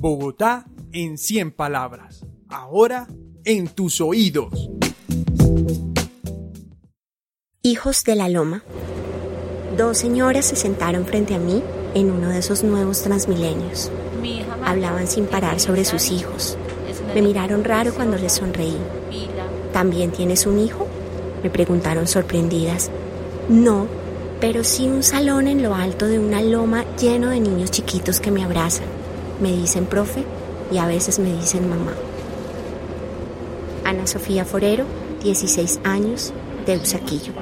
Bogotá en 100 palabras. Ahora en tus oídos. Hijos de la Loma. Dos señoras se sentaron frente a mí en uno de esos nuevos transmilenios. Hablaban sin parar sobre sus hijos. Me miraron raro cuando les sonreí. ¿También tienes un hijo? Me preguntaron sorprendidas. No, pero sí un salón en lo alto de una loma lleno de niños chiquitos que me abrazan. Me dicen profe y a veces me dicen mamá. Ana Sofía Forero, 16 años, de Usaquillo.